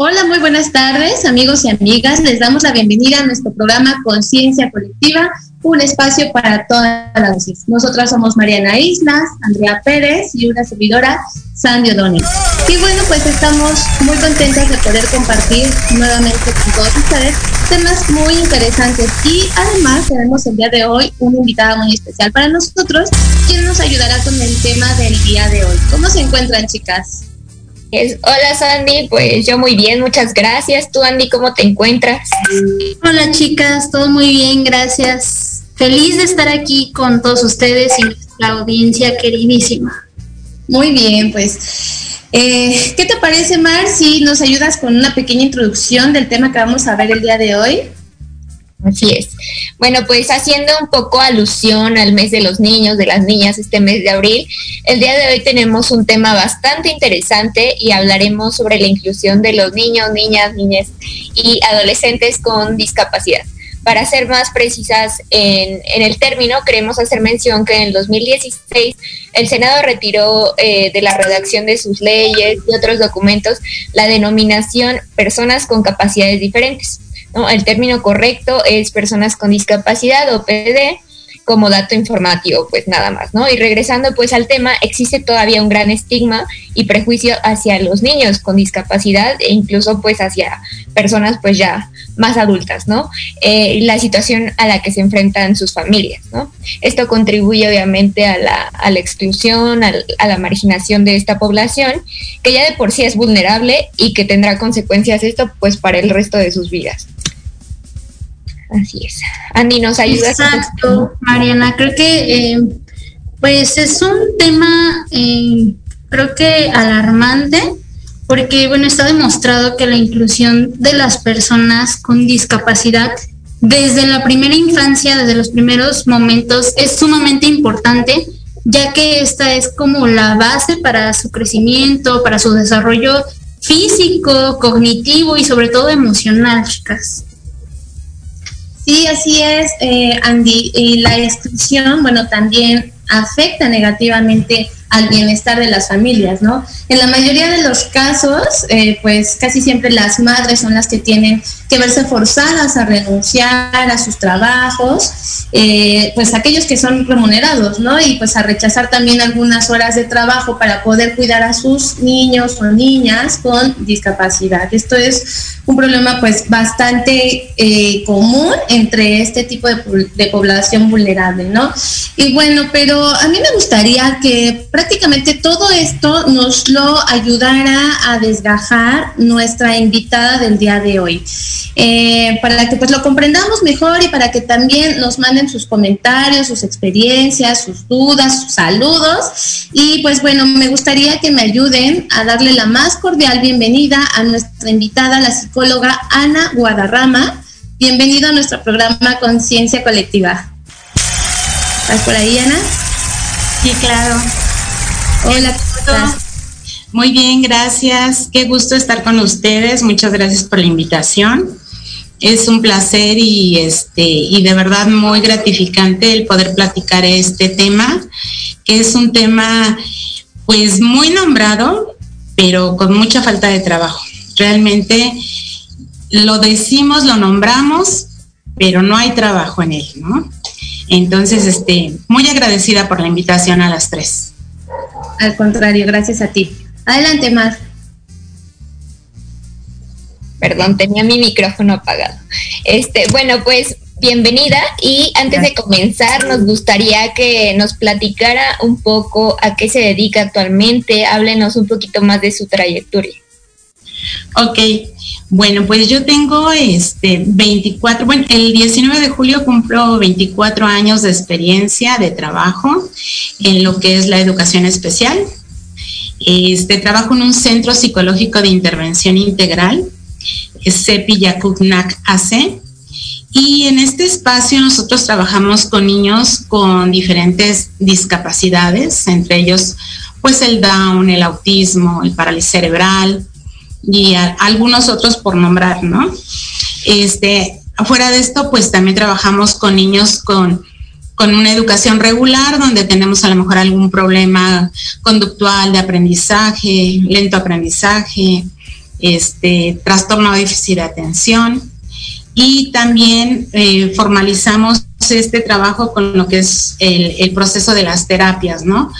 Hola, muy buenas tardes, amigos y amigas. Les damos la bienvenida a nuestro programa Conciencia Colectiva, un espacio para todas las voces. Nosotras somos Mariana Islas, Andrea Pérez y una servidora, Sandy O'Donnell. Y bueno, pues estamos muy contentas de poder compartir nuevamente con todos ustedes temas muy interesantes. Y además tenemos el día de hoy una invitada muy especial para nosotros, quien nos ayudará con el tema del día de hoy. ¿Cómo se encuentran, chicas? Hola Sandy, pues yo muy bien, muchas gracias. Tú Andy, ¿cómo te encuentras? Hola chicas, todo muy bien, gracias. Feliz de estar aquí con todos ustedes y la audiencia queridísima. Muy bien, pues, eh, ¿qué te parece Mar si nos ayudas con una pequeña introducción del tema que vamos a ver el día de hoy? Así es. Bueno, pues haciendo un poco alusión al mes de los niños, de las niñas, este mes de abril, el día de hoy tenemos un tema bastante interesante y hablaremos sobre la inclusión de los niños, niñas, niñas y adolescentes con discapacidad. Para ser más precisas en, el término, queremos hacer mención que en el 2016 el Senado retiró eh, de la redacción de sus leyes y otros documentos la denominación personas con capacidades diferentes el término correcto es personas con discapacidad o PD como dato informativo, pues nada más, ¿no? Y regresando pues al tema, existe todavía un gran estigma y prejuicio hacia los niños con discapacidad e incluso pues hacia personas pues ya más adultas, ¿no? Eh, la situación a la que se enfrentan sus familias, ¿no? Esto contribuye obviamente a la, a la exclusión, a, a la marginación de esta población, que ya de por sí es vulnerable y que tendrá consecuencias esto pues para el resto de sus vidas. Así es. Andy, ¿nos ayudas? Exacto, Mariana. Creo que eh, pues es un tema, eh, creo que alarmante, porque bueno, está demostrado que la inclusión de las personas con discapacidad desde la primera infancia, desde los primeros momentos, es sumamente importante, ya que esta es como la base para su crecimiento, para su desarrollo físico, cognitivo y sobre todo emocional, chicas. Sí, así es, eh, Andy. Y la exclusión, bueno, también afecta negativamente al bienestar de las familias, ¿no? En la mayoría de los casos, eh, pues casi siempre las madres son las que tienen que verse forzadas a renunciar a sus trabajos, eh, pues aquellos que son remunerados, ¿no? Y pues a rechazar también algunas horas de trabajo para poder cuidar a sus niños o niñas con discapacidad. Esto es un problema pues bastante eh, común entre este tipo de, de población vulnerable, ¿no? Y bueno, pero a mí me gustaría que prácticamente todo esto nos lo ayudara a desgajar nuestra invitada del día de hoy. Eh, para que pues lo comprendamos mejor y para que también nos manden sus comentarios, sus experiencias, sus dudas, sus saludos. Y pues bueno, me gustaría que me ayuden a darle la más cordial bienvenida a nuestra invitada, la psicóloga Ana Guadarrama. Bienvenido a nuestro programa Conciencia Colectiva. ¿Estás por ahí, Ana? Sí, claro. Hola, ¿cómo Muy bien, gracias. Qué gusto estar con ustedes. Muchas gracias por la invitación. Es un placer y este y de verdad muy gratificante el poder platicar este tema, que es un tema pues muy nombrado, pero con mucha falta de trabajo. Realmente lo decimos, lo nombramos, pero no hay trabajo en él, ¿no? Entonces, este, muy agradecida por la invitación a las tres. Al contrario, gracias a ti. Adelante, Mar. Perdón, tenía mi micrófono apagado. Este, bueno, pues bienvenida y antes de comenzar nos gustaría que nos platicara un poco a qué se dedica actualmente, háblenos un poquito más de su trayectoria. Ok, bueno, pues yo tengo este 24, bueno, el 19 de julio cumplo 24 años de experiencia de trabajo en lo que es la educación especial. Este trabajo en un centro psicológico de intervención integral, CEPI Yakugnak AC. Y en este espacio nosotros trabajamos con niños con diferentes discapacidades, entre ellos pues el Down, el autismo, el parálisis cerebral, y algunos otros por nombrar, ¿no? Este, afuera de esto, pues también trabajamos con niños con, con una educación regular, donde tenemos a lo mejor algún problema conductual de aprendizaje, lento aprendizaje, este, trastorno de déficit de atención. Y también eh, formalizamos este trabajo con lo que es el, el proceso de las terapias, ¿no?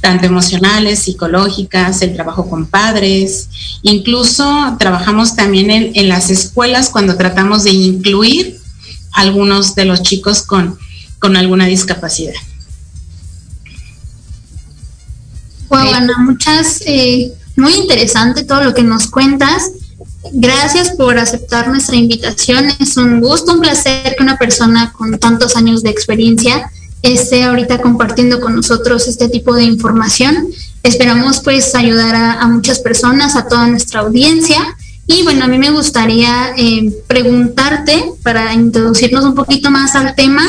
Tanto emocionales, psicológicas, el trabajo con padres, incluso trabajamos también en, las escuelas cuando tratamos de incluir algunos de los chicos con, con alguna discapacidad. Wow, Ana, muchas, eh, muy interesante todo lo que nos cuentas. Gracias por aceptar nuestra invitación. Es un gusto, un placer que una persona con tantos años de experiencia esté ahorita compartiendo con nosotros este tipo de información. Esperamos pues ayudar a, muchas personas, a toda nuestra audiencia. Y bueno, a mí me gustaría eh, preguntarte, para introducirnos un poquito más al tema,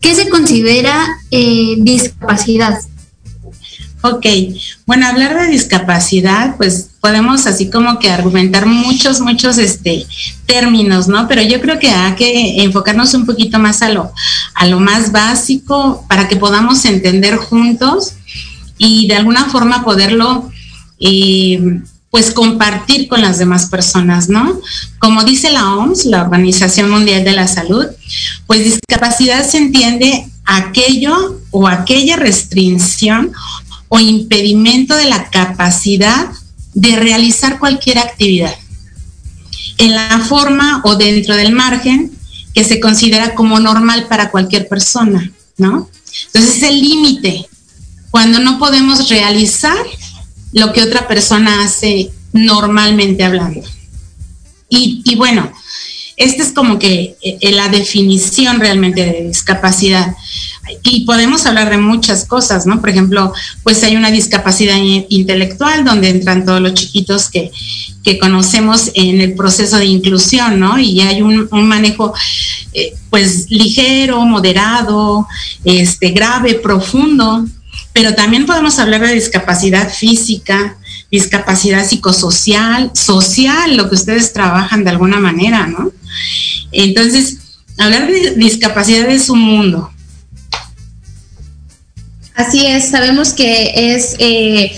¿qué se considera eh, discapacidad? Ok, bueno, hablar de discapacidad, pues podemos así como que argumentar muchos, muchos este, términos, ¿no? Pero yo creo que hay que enfocarnos un poquito más a lo, a lo más básico para que podamos entender juntos y de alguna forma poderlo, eh, pues compartir con las demás personas, ¿no? Como dice la OMS, la Organización Mundial de la Salud, pues discapacidad se entiende aquello o aquella restricción o impedimento de la capacidad de realizar cualquier actividad en la forma o dentro del margen que se considera como normal para cualquier persona, ¿no? Entonces es el límite cuando no podemos realizar lo que otra persona hace normalmente hablando. Y, y bueno, esta es como que eh, la definición realmente de discapacidad y podemos hablar de muchas cosas, ¿no? Por ejemplo, pues hay una discapacidad intelectual donde entran todos los chiquitos que, conocemos en el proceso de inclusión, ¿no? Y hay un, manejo, eh, pues, ligero, moderado, este, grave, profundo, pero también podemos hablar de discapacidad física, discapacidad psicosocial, social, lo que ustedes trabajan de alguna manera, ¿no? Entonces, hablar de discapacidad es un mundo, Así es, sabemos que es, eh,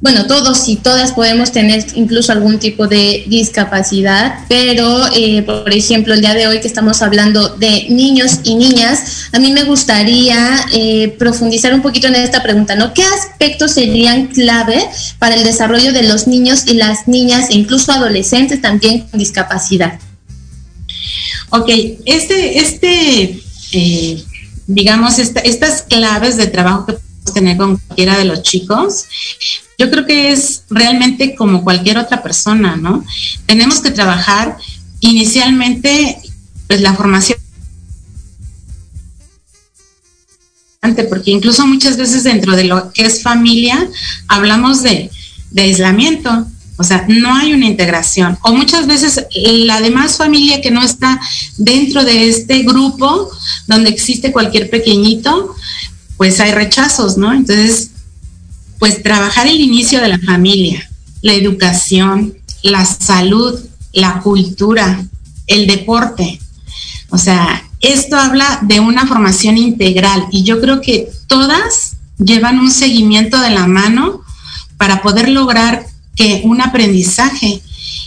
bueno, todos y todas podemos tener incluso algún tipo de discapacidad, pero eh, por ejemplo, el día de hoy que estamos hablando de niños y niñas, a mí me gustaría eh, profundizar un poquito en esta pregunta, ¿no? ¿Qué aspectos serían clave para el desarrollo de los niños y las niñas e incluso adolescentes también con discapacidad? Ok, este, este digamos, estas claves de trabajo que podemos tener con cualquiera de los chicos, yo creo que es realmente como cualquier otra persona, ¿no? Tenemos que trabajar inicialmente, pues la formación porque incluso muchas veces dentro de lo que es familia hablamos de, de aislamiento, o sea, no hay una integración. O muchas veces la demás familia que no está dentro de este grupo donde existe cualquier pequeñito, pues hay rechazos, ¿no? Entonces, pues trabajar el inicio de la familia, la educación, la salud, la cultura, el deporte. O sea, esto habla de una formación integral y yo creo que todas llevan un seguimiento de la mano para poder lograr que un aprendizaje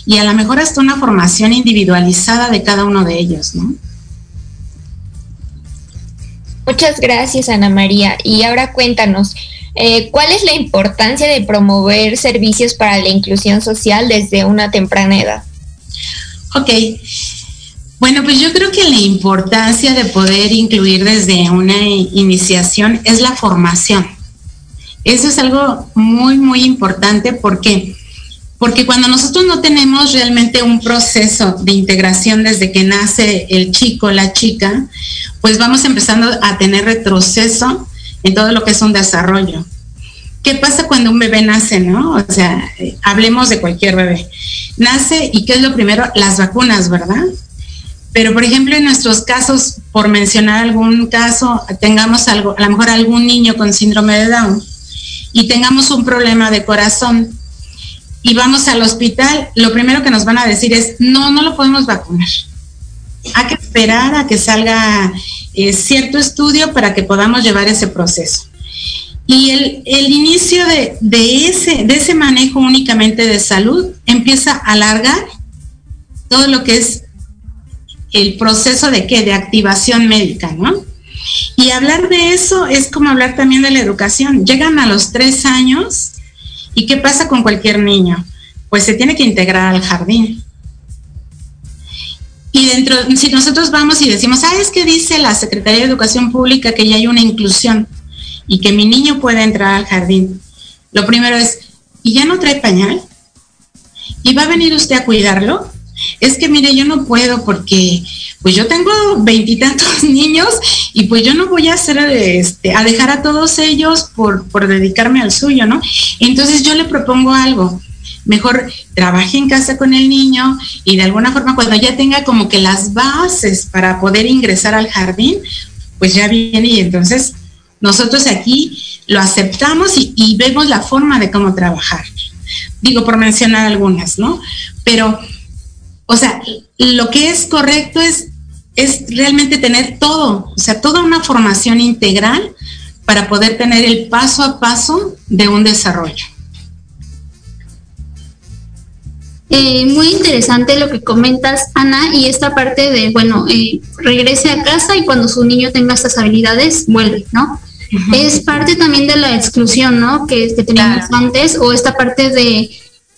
y a lo mejor hasta una formación individualizada de cada uno de ellos, ¿no? Muchas gracias, Ana María. Y ahora cuéntanos, eh, ¿cuál es la importancia de promover servicios para la inclusión social desde una temprana edad? Ok. Bueno, pues yo creo que la importancia de poder incluir desde una iniciación es la formación. Eso es algo muy, muy importante porque porque cuando nosotros no tenemos realmente un proceso de integración desde que nace el chico, la chica, pues vamos empezando a tener retroceso en todo lo que es un desarrollo. ¿Qué pasa cuando un bebé nace, no? O sea, hablemos de cualquier bebé. Nace y ¿qué es lo primero? Las vacunas, ¿verdad? Pero, por ejemplo, en nuestros casos, por mencionar algún caso, tengamos algo, a lo mejor algún niño con síndrome de Down y tengamos un problema de corazón y vamos al hospital, lo primero que nos van a decir es, no, no lo podemos vacunar. Hay que esperar a que salga eh, cierto estudio para que podamos llevar ese proceso. Y el, inicio de, ese, de ese manejo únicamente de salud empieza a alargar todo lo que es el proceso de qué, de activación médica, ¿no? Y hablar de eso es como hablar también de la educación. Llegan a los tres años ¿Y qué pasa con cualquier niño? Pues se tiene que integrar al jardín. Y dentro, si nosotros vamos y decimos, ah, es que dice la Secretaría de Educación Pública que ya hay una inclusión y que mi niño puede entrar al jardín. Lo primero es, ¿y ya no trae pañal? ¿Y va a venir usted a cuidarlo? Es que mire, yo no puedo porque pues yo tengo veintitantos niños y pues yo no voy a hacer este, a dejar a todos ellos por, por dedicarme al suyo, ¿no? Entonces yo le propongo algo. Mejor trabaje en casa con el niño y de alguna forma cuando ya tenga como que las bases para poder ingresar al jardín, pues ya viene y entonces nosotros aquí lo aceptamos y, y vemos la forma de cómo trabajar. Digo, por mencionar algunas, ¿no? Pero, o sea, lo que es correcto es es realmente tener todo, o sea, toda una formación integral para poder tener el paso a paso de un desarrollo. Eh, muy interesante lo que comentas, Ana, y esta parte de, bueno, eh, regrese a casa y cuando su niño tenga estas habilidades, vuelve, ¿no? Es parte también de la exclusión, ¿no? Que, que teníamos antes, o esta parte de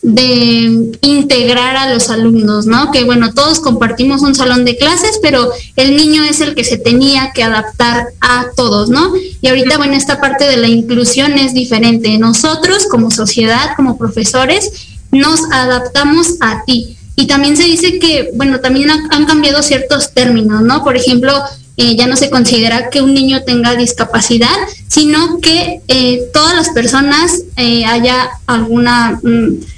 de integrar a los alumnos, ¿no? Que bueno, todos compartimos un salón de clases, pero el niño es el que se tenía que adaptar a todos, ¿no? Y ahorita, bueno, esta parte de la inclusión es diferente. Nosotros como sociedad, como profesores, nos adaptamos a ti. Y también se dice que, bueno, también han cambiado ciertos términos, ¿no? Por ejemplo, eh, ya no se considera que un niño tenga discapacidad, sino que eh, todas las personas eh, haya alguna... Mm,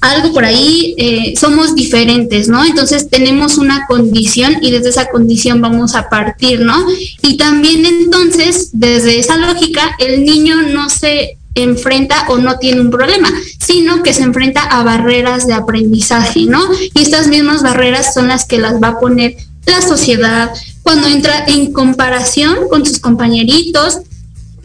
algo por ahí, eh, somos diferentes, ¿no? Entonces tenemos una condición y desde esa condición vamos a partir, ¿no? Y también entonces, desde esa lógica, el niño no se enfrenta o no tiene un problema, sino que se enfrenta a barreras de aprendizaje, ¿no? Y estas mismas barreras son las que las va a poner la sociedad cuando entra en comparación con sus compañeritos,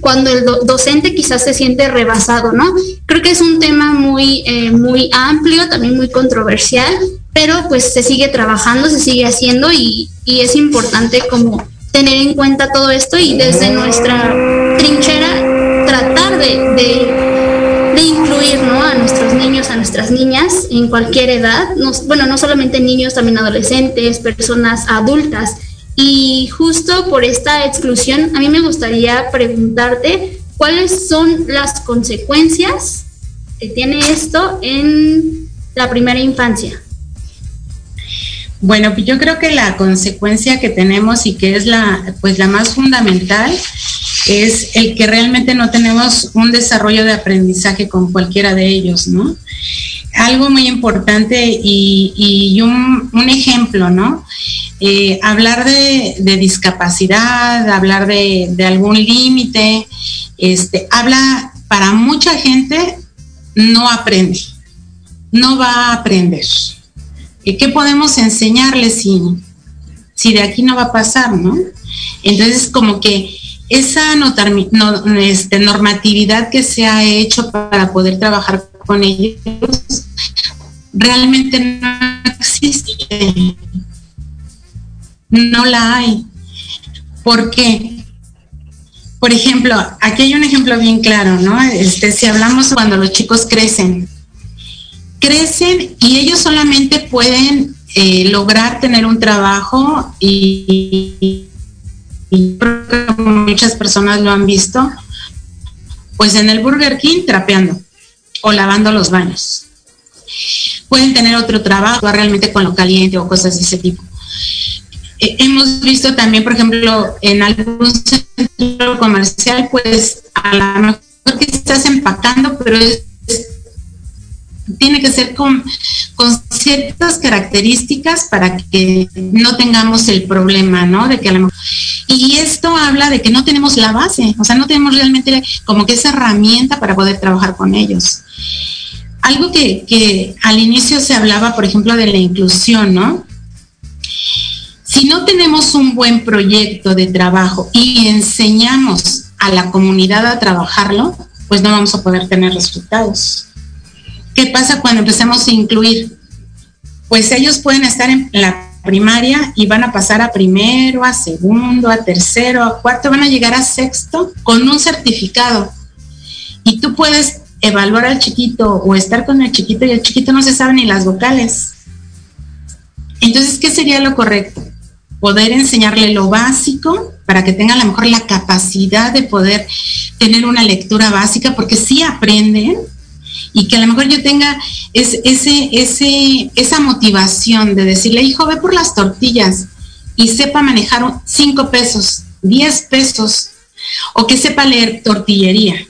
cuando el docente quizás se siente rebasado, ¿no? Creo que es un tema muy, eh, muy amplio, también muy controversial, pero pues se sigue trabajando, se sigue haciendo y, es importante como tener en cuenta todo esto y desde nuestra trinchera tratar de, incluir ¿no? a nuestros niños, a nuestras niñas en cualquier edad, bueno, no solamente niños, también adolescentes, personas adultas. Y justo por esta exclusión, a mí me gustaría preguntarte cuáles son las consecuencias que tiene esto en la primera infancia. Bueno, yo creo que la consecuencia que tenemos y que es la, pues la más fundamental es el que realmente no tenemos un desarrollo de aprendizaje con cualquiera de ellos, ¿no? Algo muy importante y, un, un, ejemplo, ¿no? Eh, hablar de, discapacidad, hablar de, algún límite, este, habla para mucha gente, no aprende, no va a aprender. ¿Qué podemos enseñarles si, si de aquí no va a pasar, no? Entonces, como que esa este, normatividad que se ha hecho para poder trabajar con ellos realmente no existe. No la hay. ¿Por qué? Por ejemplo, aquí hay un ejemplo bien claro, ¿no? Este, si hablamos cuando los chicos crecen, crecen y ellos solamente pueden eh, lograr tener un trabajo y, y que muchas personas lo han visto, pues en el Burger King trapeando o lavando los baños. Pueden tener otro trabajo realmente con lo caliente o cosas de ese tipo. Hemos visto también, por ejemplo, en algún centro comercial, pues a lo mejor que estás empacando, pero es tiene que ser con, con, ciertas características para que no tengamos el problema, ¿no? De que a lo mejor, y esto habla de que no tenemos la base, o sea, no tenemos realmente como que esa herramienta para poder trabajar con ellos. Algo que, que al inicio se hablaba, por ejemplo, de la inclusión, ¿no? Si no tenemos un buen proyecto de trabajo y enseñamos a la comunidad a trabajarlo, pues no vamos a poder tener resultados. ¿Qué pasa cuando empecemos a incluir? Pues ellos pueden estar en la primaria y van a pasar a primero, a segundo, a tercero, a cuarto, van a llegar a sexto con un certificado. Y tú puedes evaluar al chiquito o estar con el chiquito y el chiquito no se sabe ni las vocales. Entonces, ¿qué sería lo correcto? Poder enseñarle lo básico para que tenga a lo mejor la capacidad de poder tener una lectura básica, porque sí aprenden, y que a lo mejor yo tenga ese, ese, esa motivación de decirle, hijo, ve por las tortillas y sepa manejar cinco pesos, diez pesos, o que sepa leer tortillería,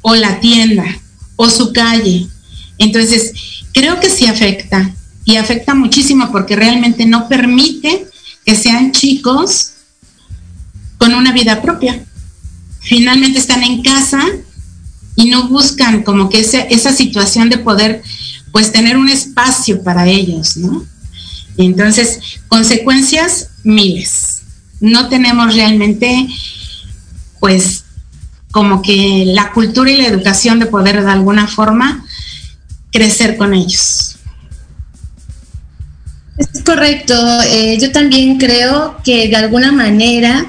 o la tienda, o su calle. Entonces, creo que sí afecta, y afecta muchísimo porque realmente no permite que sean chicos con una vida propia. Finalmente están en casa y no buscan como que esa situación de poder pues tener un espacio para ellos, ¿no? Entonces, consecuencias miles. No tenemos realmente pues como que la cultura y la educación de poder de alguna forma crecer con ellos. Correcto. Eh, yo también creo que de alguna manera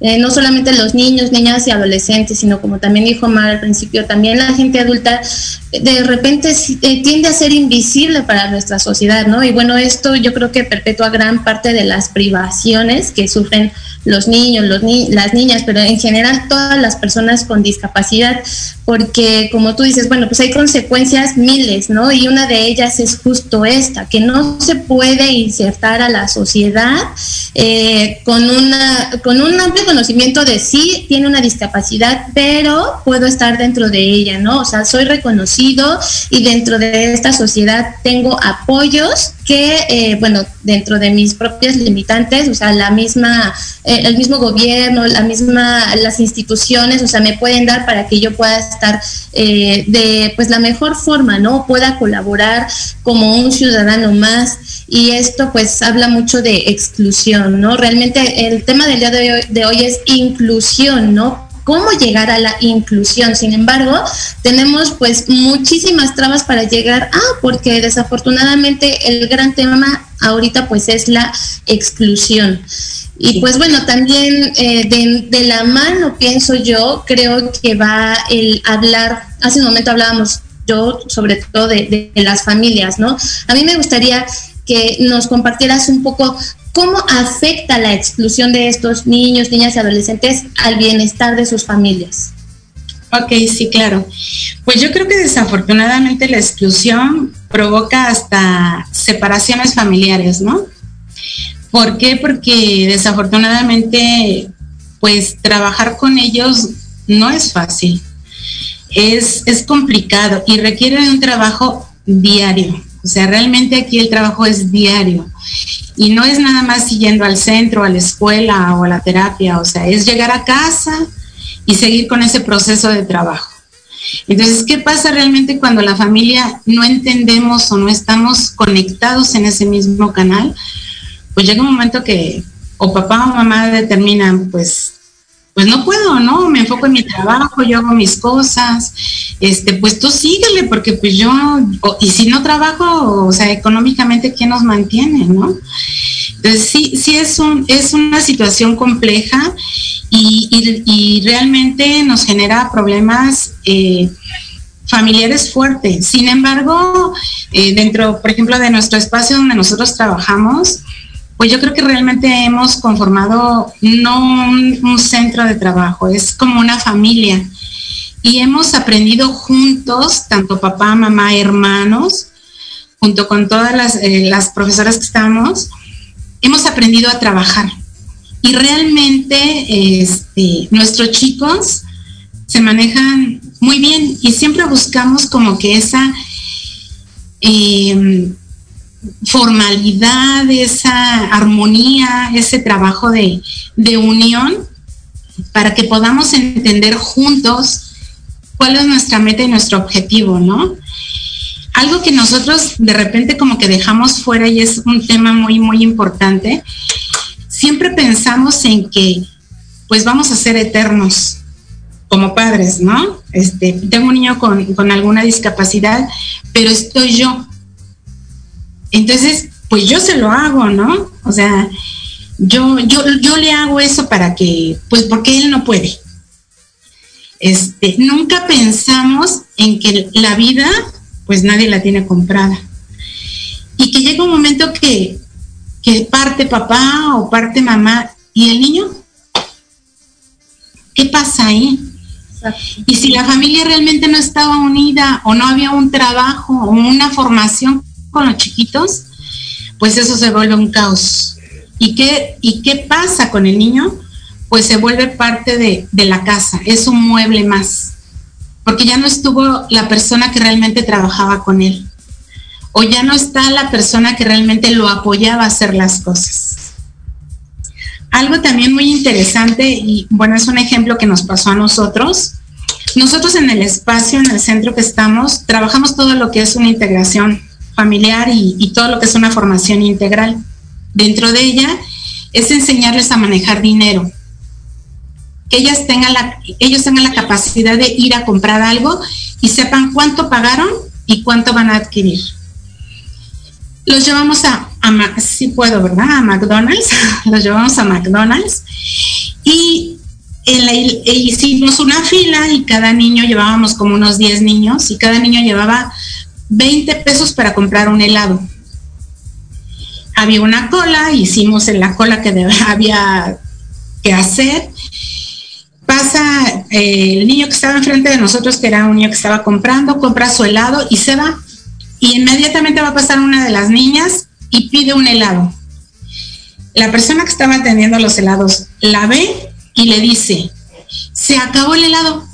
eh, no solamente los niños, niñas y adolescentes, sino como también dijo Mar al principio, también la gente adulta de repente eh, tiende a ser invisible para nuestra sociedad, ¿no? Y bueno, esto yo creo que perpetúa gran parte de las privaciones que sufren los niños, los las niñas, pero en general todas las personas con discapacidad, porque como tú dices, bueno, pues hay consecuencias miles, ¿no? Y una de ellas es justo esta, que no se puede insertar a la sociedad eh, con, una, con un amplio conocimiento de sí, tiene una discapacidad, pero puedo estar dentro de ella, ¿no? O sea, soy reconocido y dentro de esta sociedad tengo apoyos que, eh, bueno, dentro de mis propias limitantes, o sea, la misma, eh, el mismo gobierno, la misma, las instituciones, o sea, me pueden dar para que yo pueda estar eh, de, pues, la mejor forma, ¿no? Pueda colaborar como un ciudadano más. Y esto, pues, habla mucho de exclusión, ¿no? Realmente el tema del día de hoy, de hoy es inclusión, ¿no? cómo llegar a la inclusión. Sin embargo, tenemos pues muchísimas trabas para llegar a, porque desafortunadamente el gran tema ahorita pues es la exclusión. Y pues bueno, también eh, de, la mano, pienso yo, creo que va el hablar, hace un momento hablábamos yo sobre todo de, de las familias, ¿no? A mí me gustaría que nos compartieras un poco ¿Cómo afecta la exclusión de estos niños, niñas y adolescentes al bienestar de sus familias? Ok, sí, claro. Pues yo creo que desafortunadamente la exclusión provoca hasta separaciones familiares, ¿no? ¿Por qué? Porque desafortunadamente, pues trabajar con ellos no es fácil. Es, es complicado y requiere de un trabajo diario. O sea, realmente aquí el trabajo es diario. Y no es nada más yendo al centro, a la escuela o a la terapia, o sea, es llegar a casa y seguir con ese proceso de trabajo. Entonces, ¿qué pasa realmente cuando la familia no entendemos o no estamos conectados en ese mismo canal? Pues llega un momento que o papá o mamá determinan, pues pues no puedo, ¿no? Me enfoco en mi trabajo, yo hago mis cosas, este, pues tú síguele, porque pues yo, y si no trabajo, o sea, económicamente, ¿quién nos mantiene, no? Entonces sí, sí es, un, es una situación compleja y, realmente nos genera problemas eh, familiares fuertes. Sin embargo, eh, dentro, por ejemplo, de nuestro espacio donde nosotros trabajamos, pues yo creo que realmente hemos conformado no un, centro de trabajo, es como una familia. Y hemos aprendido juntos, tanto papá, mamá, hermanos, junto con todas las, eh, las profesoras que estamos, hemos aprendido a trabajar. Y realmente este, nuestros chicos se manejan muy bien y siempre buscamos como que esa eh, formalidad, esa armonía, ese trabajo de, unión para que podamos entender juntos cuál es nuestra meta y nuestro objetivo, ¿no? Algo que nosotros de repente como que dejamos fuera y es un tema muy, muy importante, siempre pensamos en que pues vamos a ser eternos como padres, ¿no? Este, tengo un niño con, con alguna discapacidad, pero estoy yo, entonces, pues yo se lo hago, ¿no? O sea, yo, yo, yo le hago eso para que, pues porque él no puede. Este, nunca pensamos en que la vida, pues nadie la tiene comprada. Y que llega un momento que, que parte papá o parte mamá y el niño, ¿qué pasa ahí? Y si la familia realmente no estaba unida o no había un trabajo o una formación con los chiquitos, pues eso se vuelve un caos. ¿Y qué, y qué pasa con el niño? Pues se vuelve parte de, de la casa, es un mueble más, porque ya no estuvo la persona que realmente trabajaba con él, o ya no está la persona que realmente lo apoyaba a hacer las cosas. Algo también muy interesante, y bueno, es un ejemplo que nos pasó a nosotros. Nosotros en el espacio, en el centro que estamos, trabajamos todo lo que es una integración familiar y, todo lo que es una formación integral. Dentro de ella es enseñarles a manejar dinero, que ellas tengan ellos tengan la capacidad de ir a comprar algo y sepan cuánto pagaron y cuánto van a adquirir. Los llevamos a, a sí puedo, ¿verdad? A McDonald's, los llevamos a McDonald's y e hicimos una fila y cada niño llevábamos como unos 10 niños y cada niño llevaba 20 pesos para comprar un helado. Había una cola, hicimos en la cola que había que hacer. Pasa eh, el niño que estaba enfrente de nosotros, que era un niño que estaba comprando, compra su helado y se va. Y inmediatamente va a pasar una de las niñas y pide un helado. La persona que estaba atendiendo los helados la ve y le dice, se acabó el helado,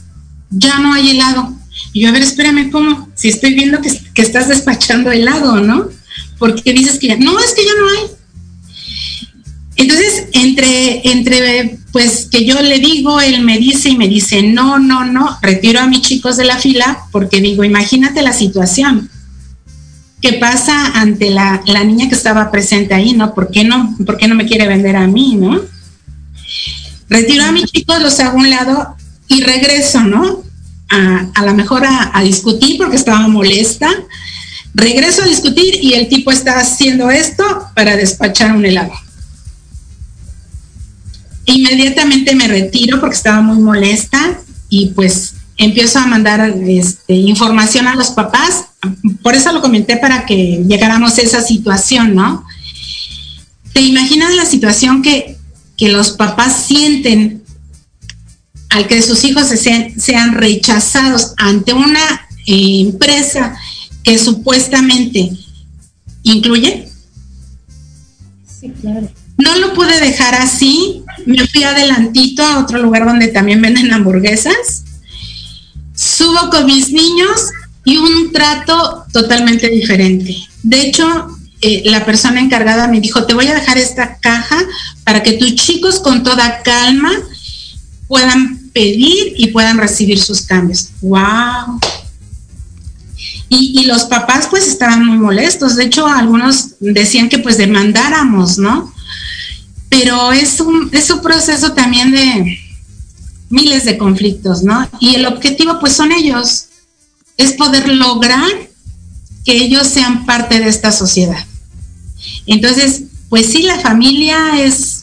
ya no hay helado. Y yo, a ver, espérame, ¿cómo? Si estoy viendo que, estás despachando helado, ¿no? Porque dices que ya, no, es que ya no hay. Entonces, entre, entre, pues que yo le digo, él me dice y me dice, no, no, no, retiro a mis chicos de la fila porque digo, imagínate la situación. ¿Qué pasa ante la, la niña que estaba presente ahí, no? ¿Por qué no, por qué no me quiere vender a mí, no? Retiro a mis chicos, los hago a un lado y regreso, ¿no? A, a lo mejor a, discutir porque estaba molesta. Regreso a discutir y el tipo está haciendo esto para despachar un helado. Inmediatamente me retiro porque estaba muy molesta y pues empiezo a mandar este, información a los papás. Por eso lo comenté para que llegáramos a esa situación, ¿no? ¿Te imaginas la situación que, que los papás sienten al que sus hijos sean, rechazados ante una eh, empresa que supuestamente incluye? Sí, claro. No lo pude dejar así, me fui adelantito a otro lugar donde también venden hamburguesas, subo con mis niños y un trato totalmente diferente. De hecho, eh, la persona encargada me dijo, te voy a dejar esta caja para que tus chicos con toda calma puedan pedir y puedan recibir sus cambios. ¡Wow! Y, los papás pues estaban muy molestos. De hecho, algunos decían que pues demandáramos, ¿no? Pero es un, es un proceso también de, miles de conflictos, ¿no? Y el objetivo pues son ellos, es poder lograr que ellos sean parte de esta sociedad. Entonces, pues sí, la familia es,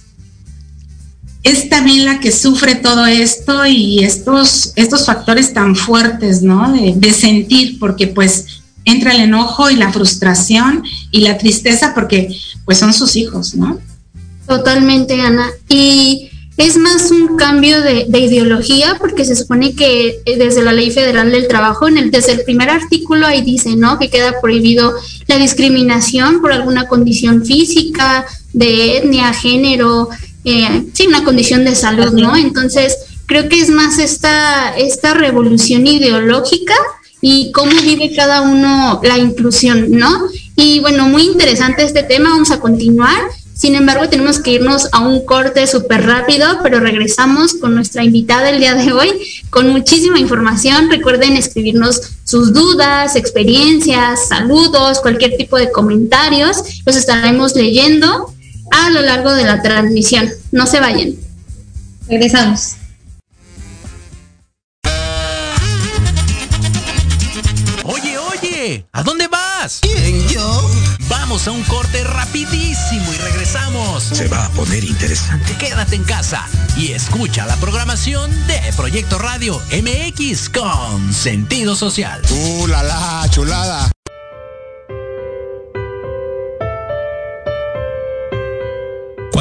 es también la que sufre todo esto y estos, estos factores tan fuertes, ¿no? De, de sentir, porque pues entra el enojo y la frustración y la tristeza porque pues son sus hijos, ¿no? Totalmente, Ana. Y es más un cambio de, ideología porque se supone que eh, desde la Ley Federal del Trabajo, en el, desde el primer artículo ahí dice, ¿no? Que queda prohibido la discriminación por alguna condición física, de etnia, género, eh, sí, una condición de salud, ¿no? Entonces, creo que es más esta, esta revolución ideológica y cómo vive cada uno la inclusión, ¿no? Y bueno, muy interesante este tema, vamos a continuar. Sin embargo, tenemos que irnos a un corte súper rápido, pero regresamos con nuestra invitada el día de hoy con muchísima información. Recuerden escribirnos sus dudas, experiencias, saludos, cualquier tipo de comentarios. Los estaremos leyendo a lo largo de la transmisión. No se vayan. Regresamos. Oye, oye, ¿a dónde vas? ¿Quién, yo? Vamos a un corte rapidísimo y regresamos. Se va a poner interesante. Quédate en casa y escucha la programación de Proyecto Radio MX con sentido social. ¡Uh, la, la chulada!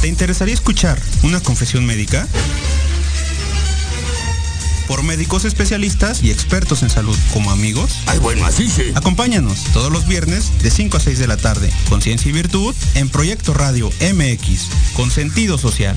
¿Te interesaría escuchar una confesión médica? Por médicos especialistas y expertos en salud como amigos. Ay, bueno, así sí. Acompáñanos todos los viernes de 5 a 6 de la tarde con Ciencia y Virtud en Proyecto Radio MX con sentido social.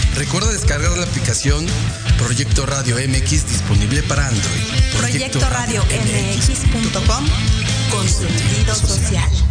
Recuerda descargar la aplicación Proyecto Radio MX disponible para Android. Proyecto Radio MX.com con sentido social.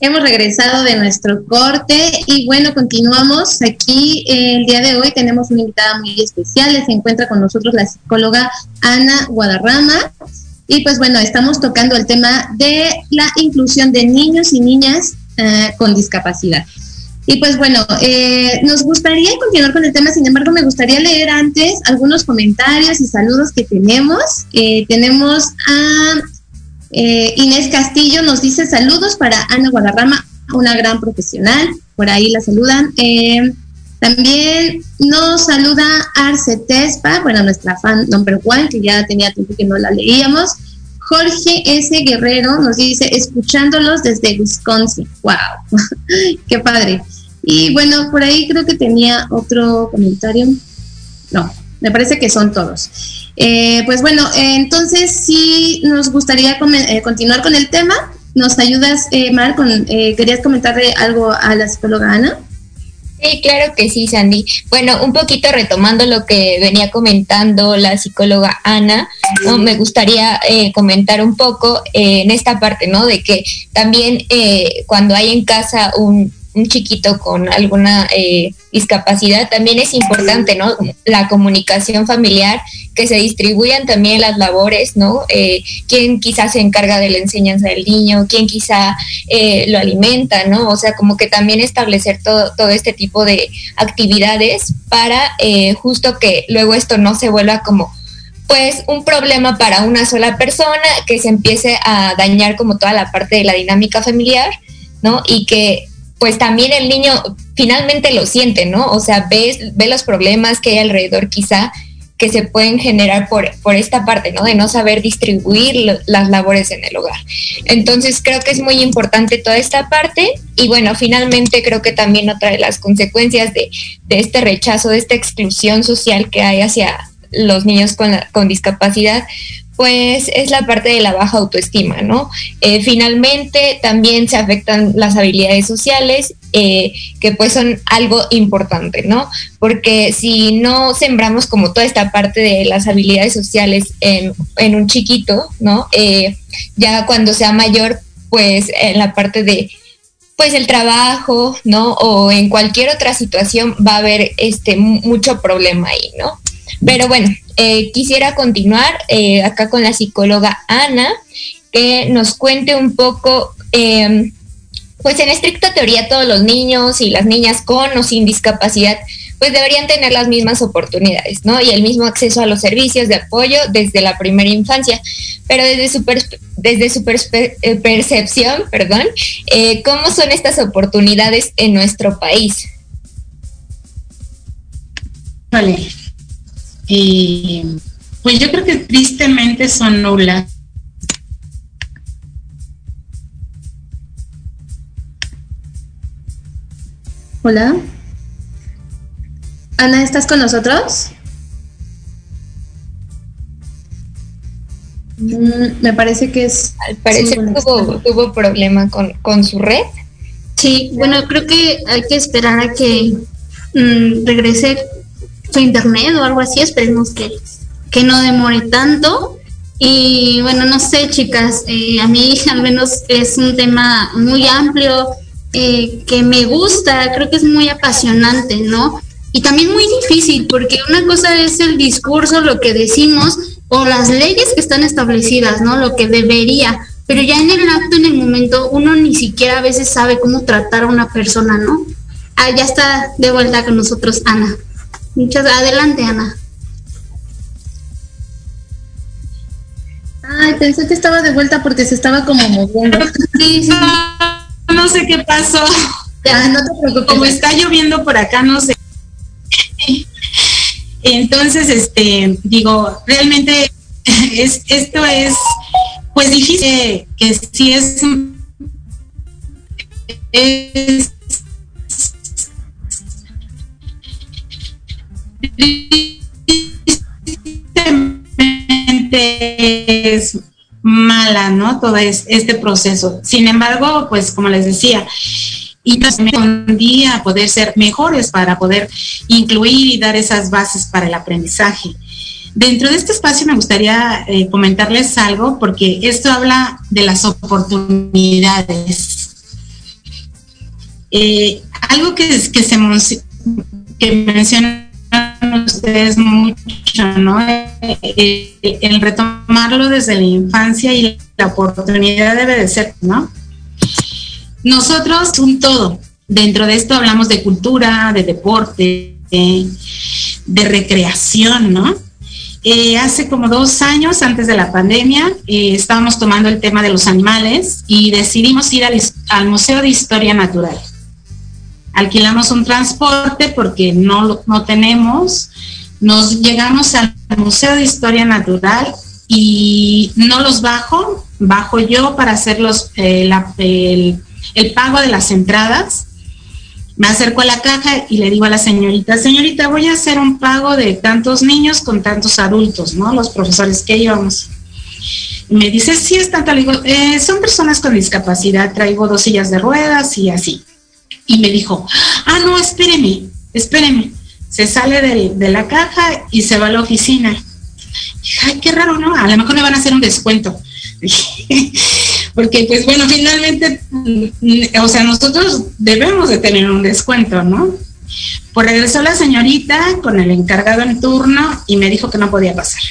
Hemos regresado de nuestro corte y bueno, continuamos aquí. el día de hoy tenemos una invitada muy especial. Se encuentra con nosotros la psicóloga Ana Guadarrama. Y pues bueno, estamos tocando el tema de la inclusión de niños y niñas eh, con discapacidad. Y pues bueno, eh, nos gustaría continuar con el tema, sin embargo, me gustaría leer antes algunos comentarios y saludos que tenemos. Eh, tenemos a eh, Inés Castillo nos dice saludos para Ana Guadarrama, una gran profesional. Por ahí la saludan. Eh, también nos saluda Arce Tespa, bueno, nuestra fan number one, que ya tenía tiempo que no la leíamos. Jorge S. Guerrero nos dice, escuchándolos desde Wisconsin. ¡Wow! ¡Qué padre! Y bueno, por ahí creo que tenía otro comentario. No, me parece que son todos. Eh, pues bueno, entonces sí nos gustaría eh, continuar con el tema. ¿Nos ayudas, eh, Mar? Con, ¿Querías comentarle algo a la psicóloga Ana? Sí, claro que sí, Sandy. Bueno, un poquito retomando lo que venía comentando la psicóloga Ana, ¿no? me gustaría comentar un poco en esta parte, ¿no? De que también cuando hay en casa un, un chiquito con alguna eh, discapacidad, también es importante, ¿no? La comunicación familiar, que se distribuyan también las labores, ¿no? Eh, quién quizás se encarga de la enseñanza del niño, quién quizá eh, lo alimenta, ¿no? O sea, como que también establecer todo, todo este tipo de actividades para eh, justo que luego esto no se vuelva como pues un problema para una sola persona, que se empiece a dañar como toda la parte de la dinámica familiar, ¿no? Y que pues también el niño finalmente lo siente, ¿no? O sea, ve, ve los problemas que hay alrededor quizá que se pueden generar por, por esta parte, ¿no? De no saber distribuir las labores en el hogar. Entonces creo que es muy importante toda esta parte y bueno, finalmente creo que también otra de las consecuencias de, de este rechazo, de esta exclusión social que hay hacia los niños con, con discapacidad, pues es la parte de la baja autoestima, ¿no? Eh, finalmente también se afectan las habilidades sociales, eh, que pues son algo importante, ¿no? Porque si no sembramos como toda esta parte de las habilidades sociales en, un chiquito, ¿no? Eh, ya cuando sea mayor, pues en la parte de pues el trabajo, ¿no? O en cualquier otra situación va a haber este mucho problema ahí, ¿no? Pero bueno, eh, quisiera continuar eh, acá con la psicóloga Ana, que nos cuente un poco, em, pues en estricta teoría todos los niños y las niñas con o sin discapacidad, pues deberían tener las mismas oportunidades, ¿no? Y el mismo acceso a los servicios de apoyo desde la primera infancia. Pero desde su, desde su eh, percepción, perdón, ¿cómo son estas oportunidades en nuestro país? Vale, y pues yo creo que tristemente son nulas. Hola. Ana, ¿estás con nosotros? Mm, me parece que es... Al parecer tuvo, tuvo problema con, con, su red. Sí, bueno, creo que hay que esperar a que mm, regrese su internet o algo así, esperemos que, que no demore tanto. Y bueno, no sé, chicas, eh, a mí al menos es un tema muy amplio eh, que me gusta, creo que es muy apasionante, ¿no? Y también muy difícil, porque una cosa es el discurso, lo que decimos, o las leyes que están establecidas, ¿no? Lo que debería, pero ya en el acto, en el momento, uno ni siquiera a veces sabe cómo tratar a una persona, ¿no? Ah, ya está de vuelta con nosotros Ana. Muchas adelante, Ana. Ay, pensé que estaba de vuelta porque se estaba como moviendo. Sí, sí. No sé qué pasó. Ya, no te preocupes. Como está lloviendo por acá, no sé. Entonces, este, digo, realmente es, esto es, pues difícil, que sí es, es es mala, ¿no? Todo este proceso. Sin embargo, pues como les decía, y un día poder ser mejores para poder incluir y dar esas bases para el aprendizaje. Dentro de este espacio me gustaría eh, comentarles algo porque esto habla de las oportunidades. Eh, algo que, que, se, que mencionan ustedes mucho, ¿no? Eh, el retomarlo desde la infancia y la oportunidad de ser, ¿no? Nosotros un todo. Dentro de esto hablamos de cultura, de deporte, de recreación, ¿no? Eh, hace como dos años, antes de la pandemia, eh, estábamos tomando el tema de los animales y decidimos ir al, Museo de Historia Natural. Alquilamos un transporte porque no, no tenemos. Nos llegamos al Museo de Historia Natural y no los bajo, bajo yo para hacer eh, el, pago de las entradas me acerco a la caja y le digo a la señorita, señorita, voy a hacer un pago de tantos niños con tantos adultos, ¿no? Los profesores que íbamos. Me dice, sí, es tanto. Le digo, eh, son personas con discapacidad, traigo dos sillas de ruedas y así. Y me dijo, ah, no, espéreme, espéreme. Se sale de, la caja y se va a la oficina. Ay, qué raro, ¿no? A lo mejor me van a hacer un descuento. porque pues bueno, finalmente, mm, o sea, nosotros debemos de tener un descuento, ¿no? Pues regresó la señorita con el encargado en turno y me dijo que no podía pasar.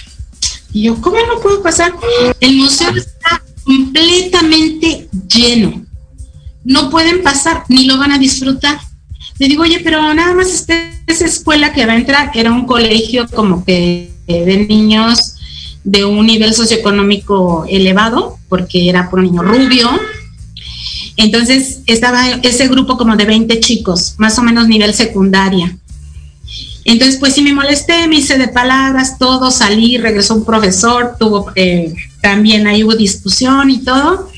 Y yo, ¿cómo no puedo pasar? El museo está completamente lleno. No pueden pasar, ni lo van a disfrutar. Le digo, oye, pero nada más esa escuela que va a entrar era un colegio como que de niños de un nivel socioeconómico elevado, porque era por un niño rubio. Entonces estaba ese grupo como de 20 chicos, más o menos nivel secundaria. Entonces, pues sí me molesté, me hice de palabras, todo, salí, regresó un profesor, tuvo, eh, también ahí hubo discusión y todo.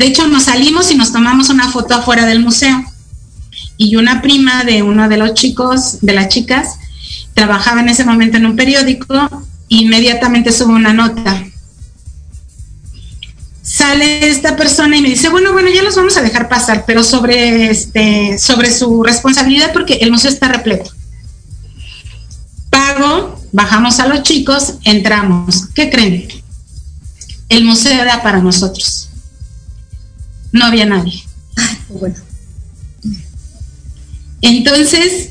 De hecho, nos salimos y nos tomamos una foto afuera del museo. Y una prima de uno de los chicos, de las chicas, trabajaba en ese momento en un periódico inmediatamente subo una nota. Sale esta persona y me dice, bueno, bueno, ya los vamos a dejar pasar, pero sobre, este, sobre su responsabilidad porque el museo está repleto. Pago, bajamos a los chicos, entramos. ¿Qué creen? El museo era para nosotros. No había nadie. Bueno. Entonces,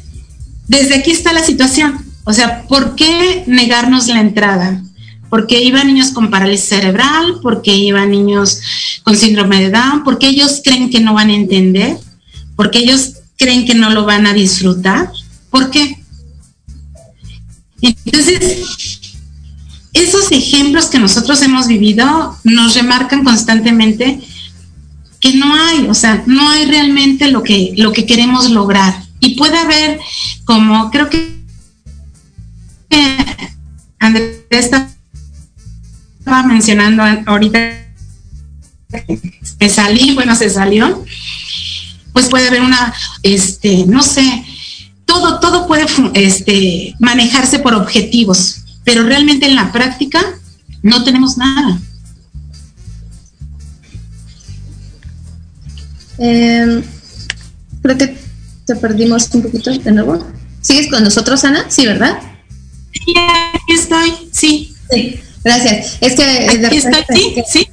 desde aquí está la situación o sea, ¿por qué negarnos la entrada? Porque iban niños con parálisis cerebral, porque iban niños con síndrome de Down, porque ellos creen que no van a entender, porque ellos creen que no lo van a disfrutar. ¿Por qué? Entonces, esos ejemplos que nosotros hemos vivido nos remarcan constantemente que no hay, o sea, no hay realmente lo que, lo que queremos lograr. Y puede haber, como creo que Andrés estaba mencionando ahorita, me salí, bueno, se salió, pues puede haber una, este, no sé, todo, todo puede este, manejarse por objetivos, pero realmente en la práctica no tenemos nada. Em, creo que te perdimos un poquito de nuevo. ¿Sigues con nosotros, Ana? Sí, ¿verdad? Sí, aquí estoy, sí. Sí, gracias. Es que aquí estoy, sí, sí.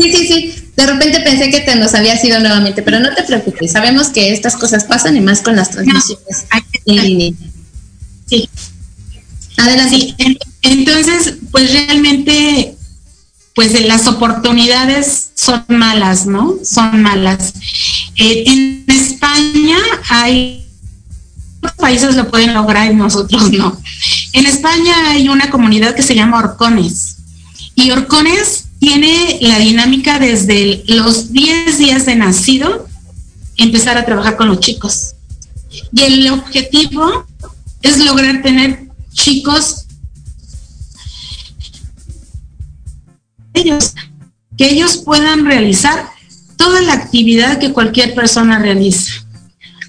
Sí, sí, sí. De repente pensé que te nos había ido nuevamente, pero no te preocupes. Sabemos que estas cosas pasan y más con las transmisiones en línea. Sí. Adelante. Entonces, pues realmente, pues las oportunidades son malas, ¿no? Son malas. Eh, en España hay países lo pueden lograr y nosotros no. En España hay una comunidad que se llama Orcones. Y Orcones tiene la dinámica desde los 10 días de nacido empezar a trabajar con los chicos. Y el objetivo es lograr tener chicos ellos que ellos puedan realizar toda la actividad que cualquier persona realiza.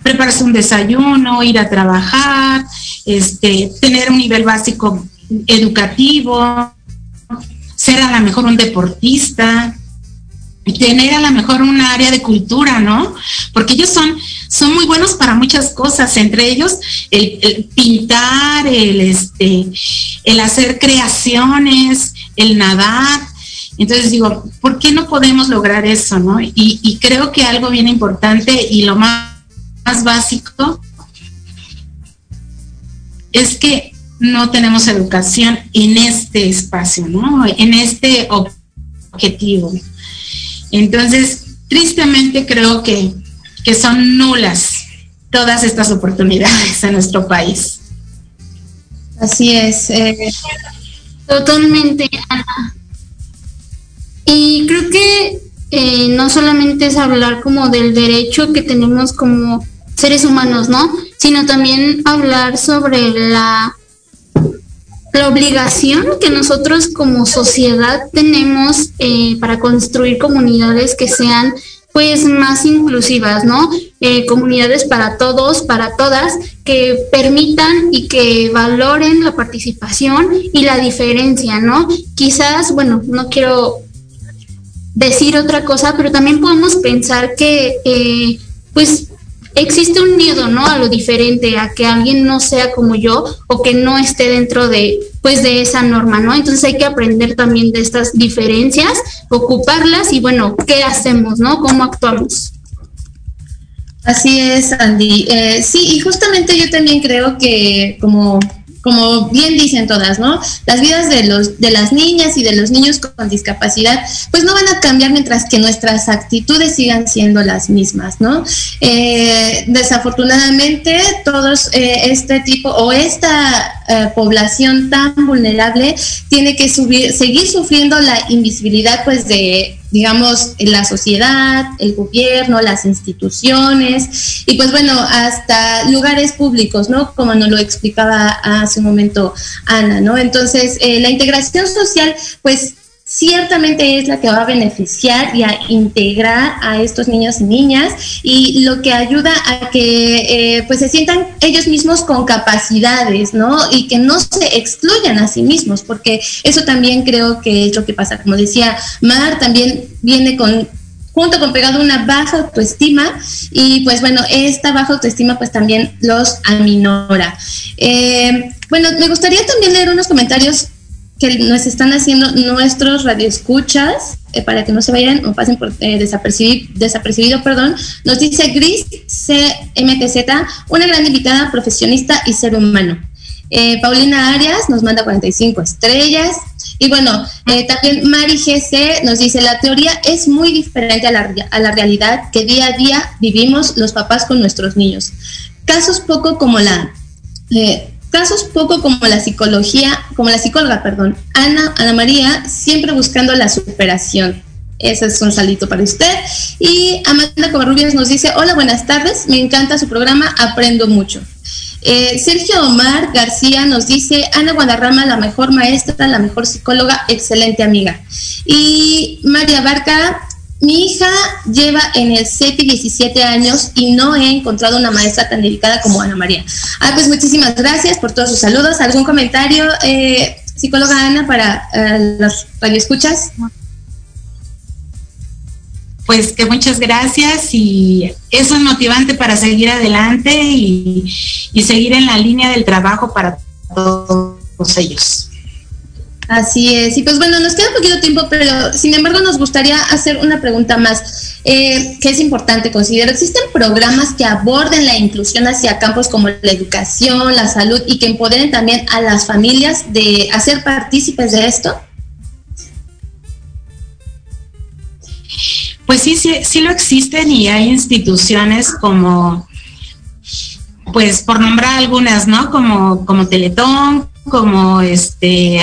Prepararse un desayuno, ir a trabajar, este, tener un nivel básico educativo, ser a lo mejor un deportista. tener a lo mejor un área de cultura, ¿no? Porque ellos son, son muy buenos para muchas cosas, entre ellos el, pintar, el, este, el hacer creaciones, el nadar. Entonces digo, ¿por qué no podemos lograr eso, no? Y, creo que algo bien importante y lo más, más básico es que no tenemos educación en este espacio, ¿no? En este objetivo. Entonces, tristemente creo que, son nulas todas estas oportunidades en nuestro país. Así es. Eh, totalmente, Ana. Y creo que eh, no solamente es hablar como del derecho que tenemos como seres humanos, ¿no? Sino también hablar sobre la la obligación que nosotros como sociedad tenemos eh, para construir comunidades que sean pues más inclusivas, ¿no? Eh, comunidades para todos, para todas, que permitan y que valoren la participación y la diferencia, ¿no? Quizás, bueno, no quiero decir otra cosa, pero también podemos pensar que, eh, pues, existe un miedo, ¿no? A lo diferente, a que alguien no sea como yo o que no esté dentro de, pues, de esa norma, ¿no? Entonces hay que aprender también de estas diferencias, ocuparlas y, bueno, ¿qué hacemos, ¿no? ¿Cómo actuamos? Así es, Andy. Eh, sí, y justamente yo también creo que como como bien dicen todas, ¿no? Las vidas de los de las niñas y de los niños con discapacidad, pues no van a cambiar mientras que nuestras actitudes sigan siendo las mismas, ¿no? Eh, desafortunadamente, todos eh, este tipo o esta eh, población tan vulnerable tiene que subir, seguir sufriendo la invisibilidad, pues de digamos, la sociedad, el gobierno, las instituciones y pues bueno, hasta lugares públicos, ¿no? Como nos lo explicaba hace un momento Ana, ¿no? Entonces, eh, la integración social, pues ciertamente es la que va a beneficiar y a integrar a estos niños y niñas y lo que ayuda a que eh, pues se sientan ellos mismos con capacidades, ¿no? Y que no se excluyan a sí mismos, porque eso también creo que es lo que pasa. Como decía Mar, también viene con junto con pegado una baja autoestima y pues bueno, esta baja autoestima pues también los aminora. Eh, bueno, me gustaría también leer unos comentarios que nos están haciendo nuestros radioescuchas eh, para que no se vayan o pasen por eh, desapercibido, perdón, nos dice Gris CMTZ, una gran invitada, profesionista y ser humano. Eh, Paulina Arias nos manda 45 estrellas. Y bueno, también Mari GC nos dice, la teoría es muy diferente a la, a la realidad que día a día vivimos los papás con nuestros niños. Casos poco como la Casos poco como la psicología, como la psicóloga, perdón, Ana, Ana María, siempre buscando la superación. Ese es un salito para usted. Y Amanda Covarrubias nos dice, hola, buenas tardes, me encanta su programa, aprendo mucho. Eh, Sergio Omar García nos dice, Ana Guadarrama, la mejor maestra, la mejor psicóloga, excelente amiga. Y María Barca mi hija lleva en el CEPI 17 años y no he encontrado una maestra tan dedicada como Ana María. Ah, pues muchísimas gracias por todos sus saludos. ¿Algún comentario, eh, psicóloga Ana, para eh, los radioescuchas? Pues que muchas gracias y eso es motivante para seguir adelante y, y seguir en la línea del trabajo para todos ellos. Así es. Y pues bueno, nos queda poquito tiempo, pero sin embargo nos gustaría hacer una pregunta más, eh, que es importante considero. ¿Existen programas que aborden la inclusión hacia campos como la educación, la salud y que empoderen también a las familias de hacer partícipes de esto? Pues sí, sí, sí lo existen y hay instituciones como, pues por nombrar algunas, ¿no? Como, como Teletón, como este,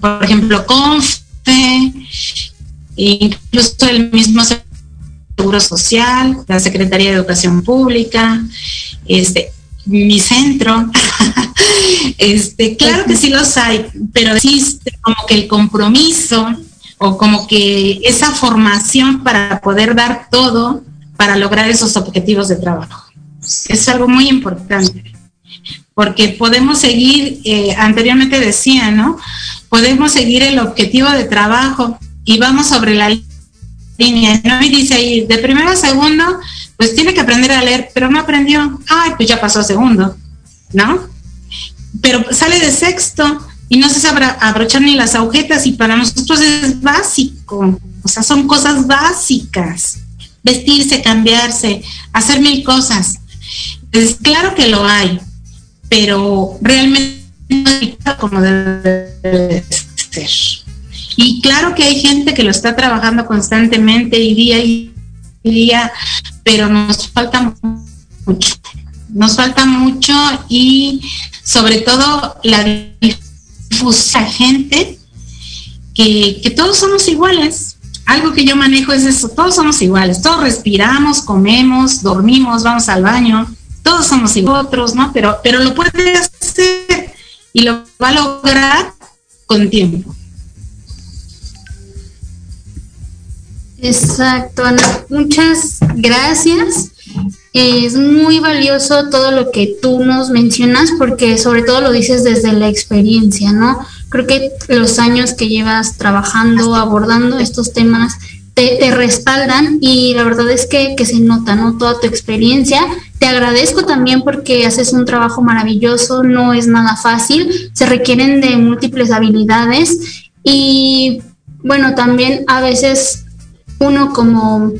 por ejemplo, CONFE, incluso el mismo Seguro Social, la Secretaría de Educación Pública, este, mi centro. este, claro que sí los hay, pero existe como que el compromiso o como que esa formación para poder dar todo para lograr esos objetivos de trabajo. Es algo muy importante porque podemos seguir, eh, anteriormente decía, ¿no? Podemos seguir el objetivo de trabajo y vamos sobre la línea, ¿no? Y dice ahí, de primero a segundo, pues tiene que aprender a leer, pero no aprendió. Ay, pues ya pasó a segundo, ¿no? Pero sale de sexto y no se sabe abrochar ni las agujetas y para nosotros es básico, o sea, son cosas básicas. Vestirse, cambiarse, hacer mil cosas. Es claro que lo hay, pero realmente como debe ser. Y claro que hay gente que lo está trabajando constantemente y día y día, pero nos falta mucho. Nos falta mucho y sobre todo la difusa gente que, que todos somos iguales. Algo que yo manejo es eso, todos somos iguales, todos respiramos, comemos, dormimos, vamos al baño, todos somos iguales, ¿no? Pero, pero lo puede hacer y lo va a lograr con tiempo. Exacto, Ana. Muchas gracias. Es muy valioso todo lo que tú nos mencionas porque sobre todo lo dices desde la experiencia, ¿no? Creo que los años que llevas trabajando, abordando estos temas, te, respaldan y la verdad es que, que se nota, ¿no? Toda tu experiencia. Te agradezco también porque haces un trabajo maravilloso, no es nada fácil, se requieren de múltiples habilidades y bueno, también a veces uno como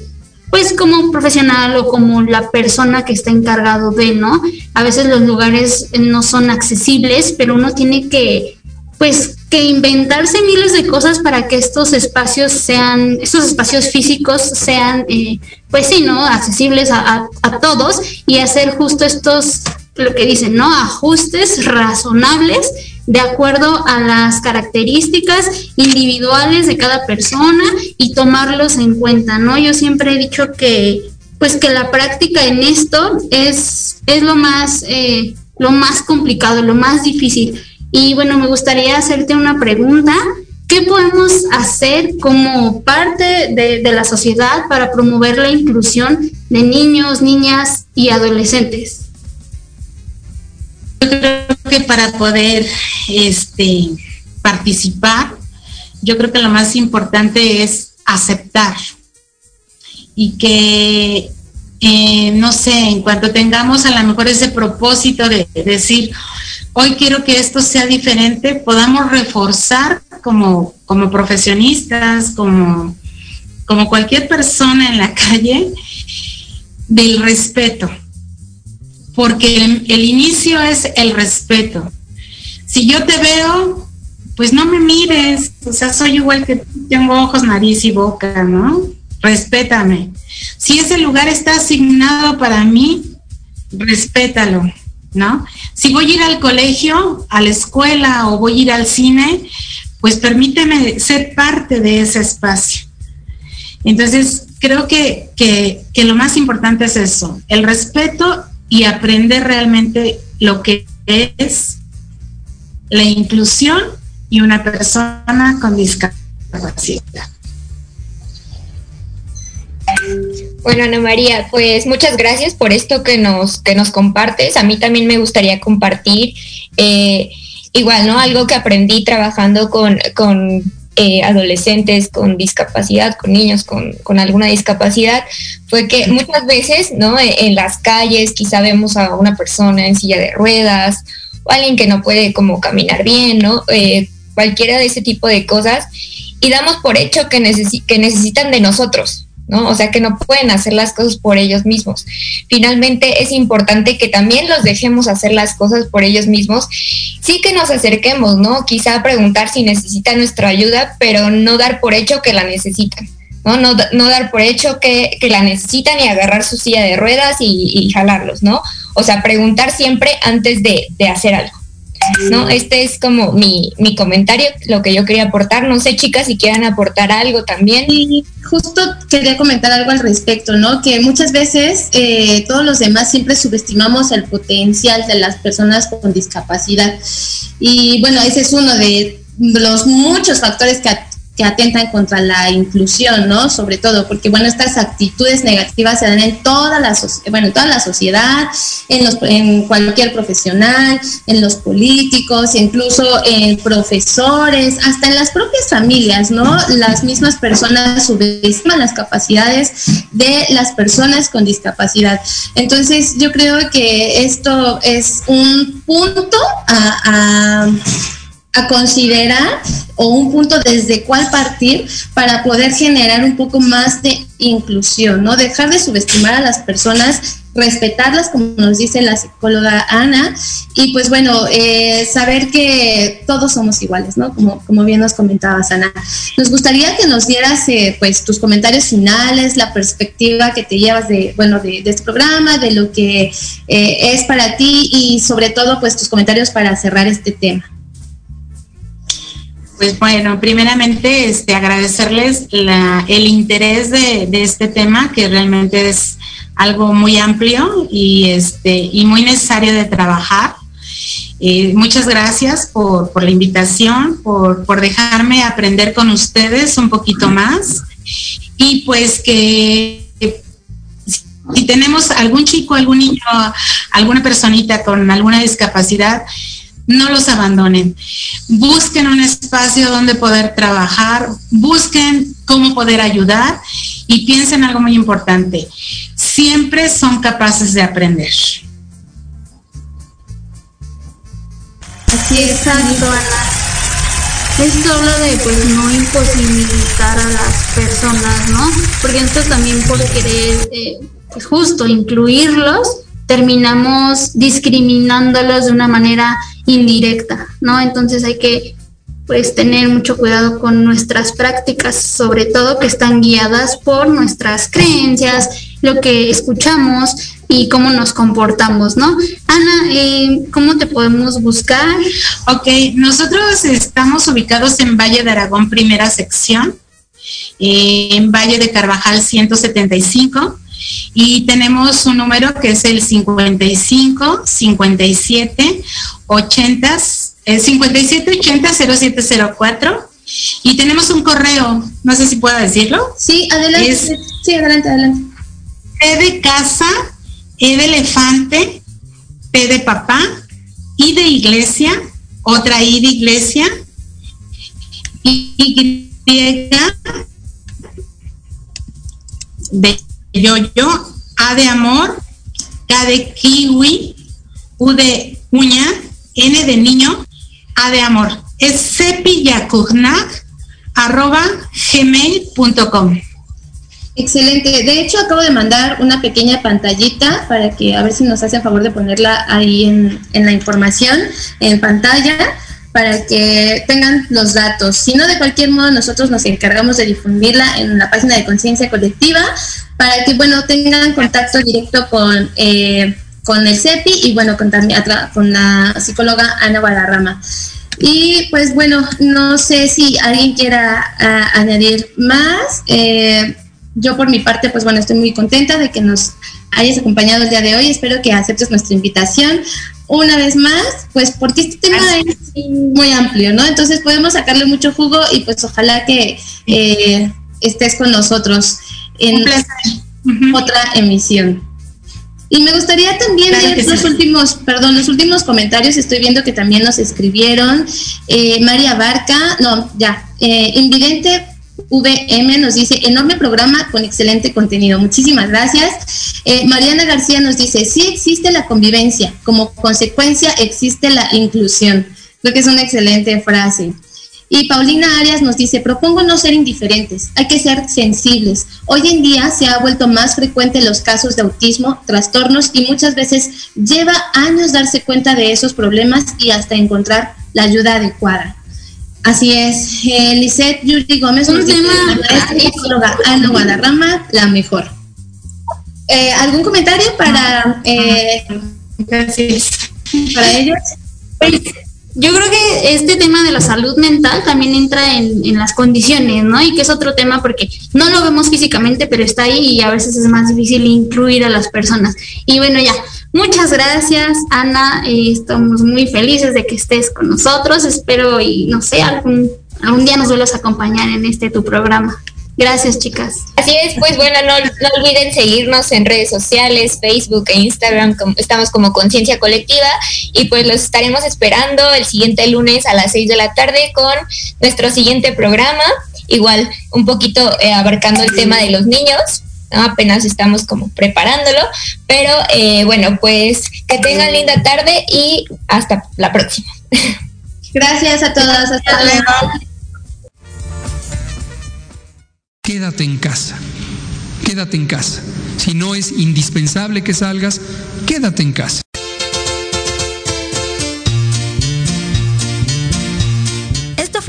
pues como profesional o como la persona que está encargado de, ¿no? A veces los lugares no son accesibles, pero uno tiene que, pues, que inventarse miles de cosas para que estos espacios sean, estos espacios físicos sean, eh, pues sí, ¿no? Accesibles a, a todos y hacer justo estos, lo que dicen, ¿no? Ajustes razonables de acuerdo a las características individuales de cada persona y tomarlos en cuenta, ¿no? Yo siempre he dicho que, pues que la práctica en esto es, es lo más, eh, lo más complicado, lo más difícil. Y bueno, me gustaría hacerte una pregunta. ¿Qué podemos hacer como parte de, de la sociedad para promover la inclusión de niños, niñas y adolescentes? Yo creo que para poder este, participar, yo creo que lo más importante es aceptar y que, eh, no sé, en cuanto tengamos a lo mejor ese propósito de, decir, hoy quiero que esto sea diferente, podamos reforzar como, como profesionistas, como, como cualquier persona en la calle, del respeto porque el, inicio es el respeto. Si yo te veo, pues no me mires, o sea, soy igual que tengo ojos, nariz y boca, ¿no? Respétame. Si ese lugar está asignado para mí, respétalo, ¿no? Si voy a ir al colegio, a la escuela o voy a ir al cine, pues permíteme ser parte de ese espacio. Entonces, creo que, que, que lo más importante es eso, el respeto y aprender realmente lo que es la inclusión y una persona con discapacidad. Bueno, Ana María, pues muchas gracias por esto que nos, que nos compartes. A mí también me gustaría compartir, eh, igual, ¿no? Algo que aprendí trabajando con, con eh, adolescentes con discapacidad, con niños con, con, alguna discapacidad, fue que muchas veces, ¿no? E, en las calles quizá vemos a una persona en silla de ruedas o alguien que no puede como caminar bien, ¿no? Eh, cualquiera de ese tipo de cosas y damos por hecho que, que necesitan de nosotros, O sea, que no pueden hacer las cosas por ellos mismos. Finalmente es importante que también los dejemos hacer las cosas por ellos mismos. Sí que nos acerquemos, ¿no? Quizá preguntar si necesitan nuestra ayuda, pero no dar por hecho que la necesitan. ¿no? No, no dar por hecho que, que, la necesitan y agarrar su silla de ruedas y, y jalarlos, ¿no? O sea, preguntar siempre antes de, de hacer algo. ¿No? Este es como mi, mi, comentario, lo que yo quería aportar. No sé, chicas, si quieran aportar algo también. Y justo quería comentar algo al respecto, ¿no? Que muchas veces eh, todos los demás siempre subestimamos el potencial de las personas con discapacidad. Y bueno, ese es uno de los muchos factores que que atentan contra la inclusión, ¿no? Sobre todo, porque bueno, estas actitudes negativas se dan en toda la, bueno, en toda la sociedad, en, los, en cualquier profesional, en los políticos, incluso en profesores, hasta en las propias familias, ¿no? Las mismas personas subestiman las capacidades de las personas con discapacidad. Entonces, yo creo que esto es un punto a a considerar o un punto desde cuál partir para poder generar un poco más de inclusión, ¿no? Dejar de subestimar a las personas, respetarlas, como nos dice la psicóloga Ana, y pues bueno, eh, saber que todos somos iguales, ¿no? Como, como bien nos comentabas, Ana. Nos gustaría que nos dieras eh, pues tus comentarios finales, la perspectiva que te llevas de, bueno, de, este programa, de lo que eh, es para ti y sobre todo pues tus comentarios para cerrar este tema. Pues bueno, primeramente este, agradecerles el interés de, este tema, que realmente es algo muy amplio y, este, y muy necesario de trabajar. Eh, muchas gracias por, la invitación, por, por, dejarme aprender con ustedes un poquito más. Y pues que si tenemos algún chico, algún niño, alguna personita con alguna discapacidad, no los abandonen. Busquen un espacio donde poder trabajar, busquen cómo poder ayudar y piensen algo muy importante. Siempre son capaces de aprender. Así es, Ana. Esto habla de pues no imposibilitar a las personas, ¿no? Porque esto también por querer eh, justo incluirlos, terminamos discriminándolos de una manera indirecta, ¿no? Entonces hay que pues tener mucho cuidado con nuestras prácticas, sobre todo que están guiadas por nuestras creencias, lo que escuchamos y cómo nos comportamos, ¿no? Ana, eh, ¿cómo te podemos buscar? Ok, nosotros estamos ubicados en Valle de Aragón, primera sección, eh, en Valle de Carvajal 175 y tenemos un número que es el 55 57 80 57 80 0704 y tenemos un correo, no sé si puedo decirlo. Sí, adelante. sí, adelante, adelante. E de casa, E de elefante, P de papá, I de iglesia, otra I de iglesia, Y de yo-yo, A de amor, K de kiwi, U de uña, N de niño, A de amor. Es cepillacugnac arroba gmail.com. Excelente. De hecho, acabo de mandar una pequeña pantallita para que a ver si nos hacen favor de ponerla ahí en, en la información, en pantalla para que tengan los datos. Si no, de cualquier modo, nosotros nos encargamos de difundirla en la página de conciencia colectiva para que, bueno, tengan contacto directo con, eh, con el CEPI y, bueno, con, con la psicóloga Ana Guadarrama. Y pues bueno, no sé si alguien quiera añadir más. Eh, yo por mi parte, pues bueno, estoy muy contenta de que nos hayas acompañado el día de hoy. Espero que aceptes nuestra invitación una vez más, pues porque este tema es muy amplio, ¿no? Entonces podemos sacarle mucho jugo y pues ojalá que eh, estés con nosotros en otra emisión. Y me gustaría también leer los últimos, perdón, los últimos comentarios. Estoy viendo que también nos escribieron. Eh, María Barca, no, ya, eh, Invidente VM nos dice, enorme programa con excelente contenido. Muchísimas gracias. Eh, Mariana García nos dice, sí existe la convivencia, como consecuencia existe la inclusión. Creo que es una excelente frase. Y Paulina Arias nos dice, propongo no ser indiferentes, hay que ser sensibles. Hoy en día se ha vuelto más frecuente los casos de autismo, trastornos y muchas veces lleva años darse cuenta de esos problemas y hasta encontrar la ayuda adecuada. Así es. Eh, Lisette Yuri Gómez, un tema psicóloga Ana Guadarrama, la mejor. Eh, ¿Algún comentario para, eh, para ellos? Pues, yo creo que este tema de la salud mental también entra en, en, las condiciones, ¿no? Y que es otro tema porque no lo vemos físicamente, pero está ahí y a veces es más difícil incluir a las personas. Y bueno, ya, Muchas gracias, Ana. estamos muy felices de que estés con nosotros. Espero y no sé, algún algún día nos vuelvas a acompañar en este tu programa. Gracias, chicas. Así es, pues bueno, no, no olviden seguirnos en redes sociales, Facebook e Instagram, estamos como Conciencia Colectiva y pues los estaremos esperando el siguiente lunes a las 6 de la tarde con nuestro siguiente programa, igual un poquito eh, abarcando el tema de los niños. Apenas estamos como preparándolo, pero eh, bueno, pues que tengan linda tarde y hasta la próxima. Gracias a todas, hasta luego. quédate en casa. Quédate en casa. Si no es indispensable que salgas, quédate en casa.